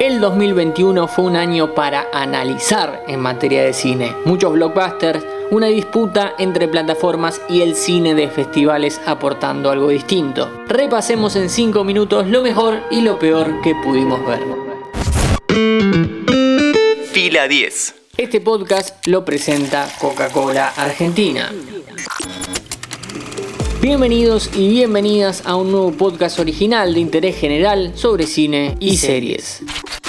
El 2021 fue un año para analizar en materia de cine. Muchos blockbusters, una disputa entre plataformas y el cine de festivales aportando algo distinto. Repasemos en 5 minutos lo mejor y lo peor que pudimos ver. Fila 10. Este podcast lo presenta Coca-Cola Argentina. Bienvenidos y bienvenidas a un nuevo podcast original de interés general sobre cine y series.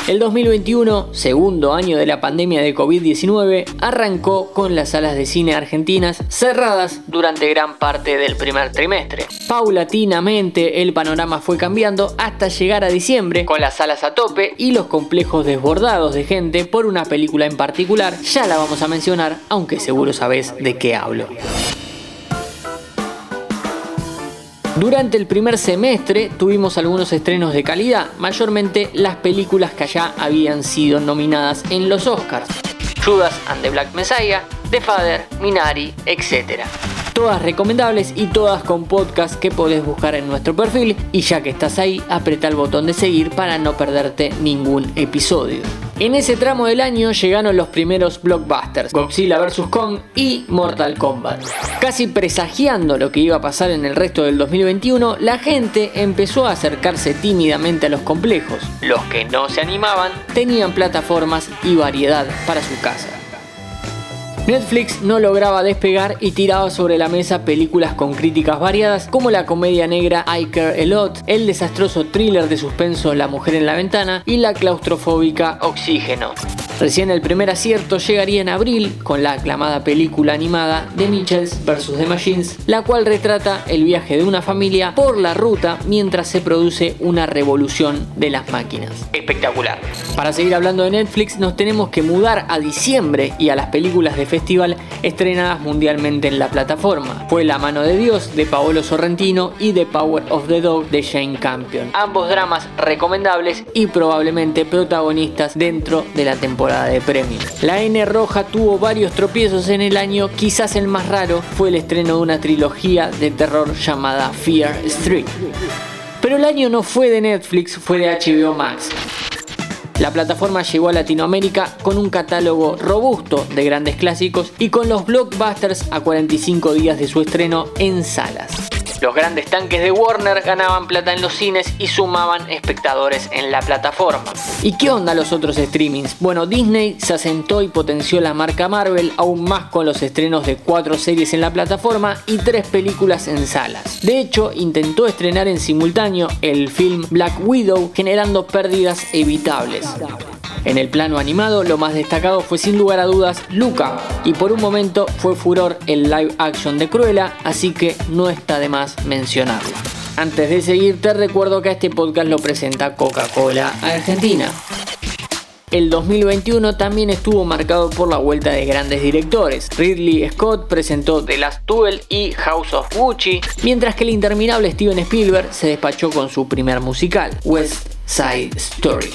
El 2021, segundo año de la pandemia de COVID-19, arrancó con las salas de cine argentinas cerradas durante gran parte del primer trimestre. Paulatinamente el panorama fue cambiando hasta llegar a diciembre, con las salas a tope y los complejos desbordados de gente por una película en particular, ya la vamos a mencionar, aunque seguro sabés de qué hablo. Durante el primer semestre tuvimos algunos estrenos de calidad, mayormente las películas que ya habían sido nominadas en los Oscars. Judas and the Black Messiah, The Father, Minari, etc. Todas recomendables y todas con podcast que podés buscar en nuestro perfil y ya que estás ahí, apreta el botón de seguir para no perderte ningún episodio. En ese tramo del año llegaron los primeros blockbusters, Godzilla vs. Kong y Mortal Kombat. Casi presagiando lo que iba a pasar en el resto del 2021, la gente empezó a acercarse tímidamente a los complejos. Los que no se animaban tenían plataformas y variedad para su casa. Netflix no lograba despegar y tiraba sobre la mesa películas con críticas variadas como la comedia negra I Care a Lot, el desastroso thriller de suspenso La mujer en la ventana y la claustrofóbica Oxígeno. Recién el primer acierto llegaría en abril con la aclamada película animada The Mitchells vs. The Machines, la cual retrata el viaje de una familia por la ruta mientras se produce una revolución de las máquinas. Espectacular. Para seguir hablando de Netflix nos tenemos que mudar a diciembre y a las películas de festival estrenadas mundialmente en la plataforma. Fue La mano de Dios de Paolo Sorrentino y The Power of the Dog de Shane Campion. Ambos dramas recomendables y probablemente protagonistas dentro de la temporada de premios. La N Roja tuvo varios tropiezos en el año, quizás el más raro fue el estreno de una trilogía de terror llamada Fear Street. Pero el año no fue de Netflix, fue de HBO Max. La plataforma llegó a Latinoamérica con un catálogo robusto de grandes clásicos y con los blockbusters a 45 días de su estreno en salas. Los grandes tanques de Warner ganaban plata en los cines y sumaban espectadores en la plataforma. ¿Y qué onda los otros streamings? Bueno, Disney se asentó y potenció la marca Marvel aún más con los estrenos de cuatro series en la plataforma y tres películas en salas. De hecho, intentó estrenar en simultáneo el film Black Widow generando pérdidas evitables. En el plano animado, lo más destacado fue sin lugar a dudas Luca, y por un momento fue furor el live action de Cruella, así que no está de más mencionarlo. Antes de seguir, te recuerdo que este podcast lo presenta Coca-Cola Argentina. El 2021 también estuvo marcado por la vuelta de grandes directores. Ridley Scott presentó The Last Duel y House of Gucci, mientras que el interminable Steven Spielberg se despachó con su primer musical, West Side Story.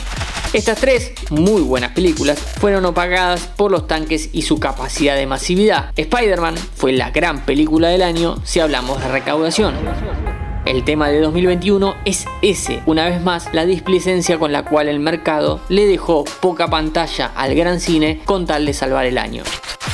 Estas tres muy buenas películas fueron opagadas por los tanques y su capacidad de masividad. Spider-Man fue la gran película del año si hablamos de recaudación. El tema de 2021 es ese, una vez más, la displicencia con la cual el mercado le dejó poca pantalla al gran cine con tal de salvar el año.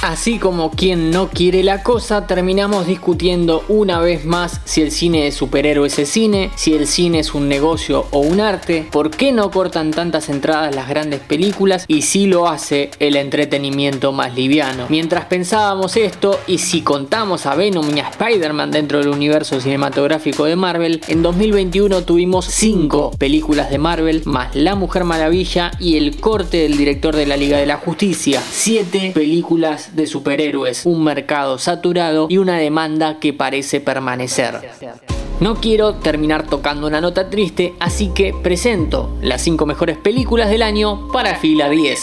Así como quien no quiere la cosa, terminamos discutiendo una vez más si el cine de superhéroes es cine, si el cine es un negocio o un arte, por qué no cortan tantas entradas las grandes películas y si lo hace el entretenimiento más liviano. Mientras pensábamos esto y si contamos a Venom y a Spider-Man dentro del universo cinematográfico de Marvel, en 2021 tuvimos 5 películas de Marvel más La Mujer Maravilla y el corte del director de la Liga de la Justicia. 7 películas de superhéroes, un mercado saturado y una demanda que parece permanecer. No quiero terminar tocando una nota triste, así que presento las 5 mejores películas del año para fila 10.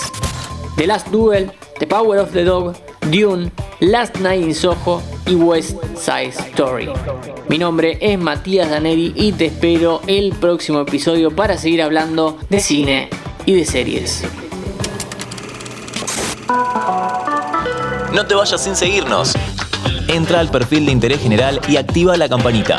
The Last Duel, The Power of the Dog, Dune, Last Night in Soho y West Side Story. Mi nombre es Matías Daneri y te espero el próximo episodio para seguir hablando de cine y de series. No te vayas sin seguirnos. Entra al perfil de interés general y activa la campanita.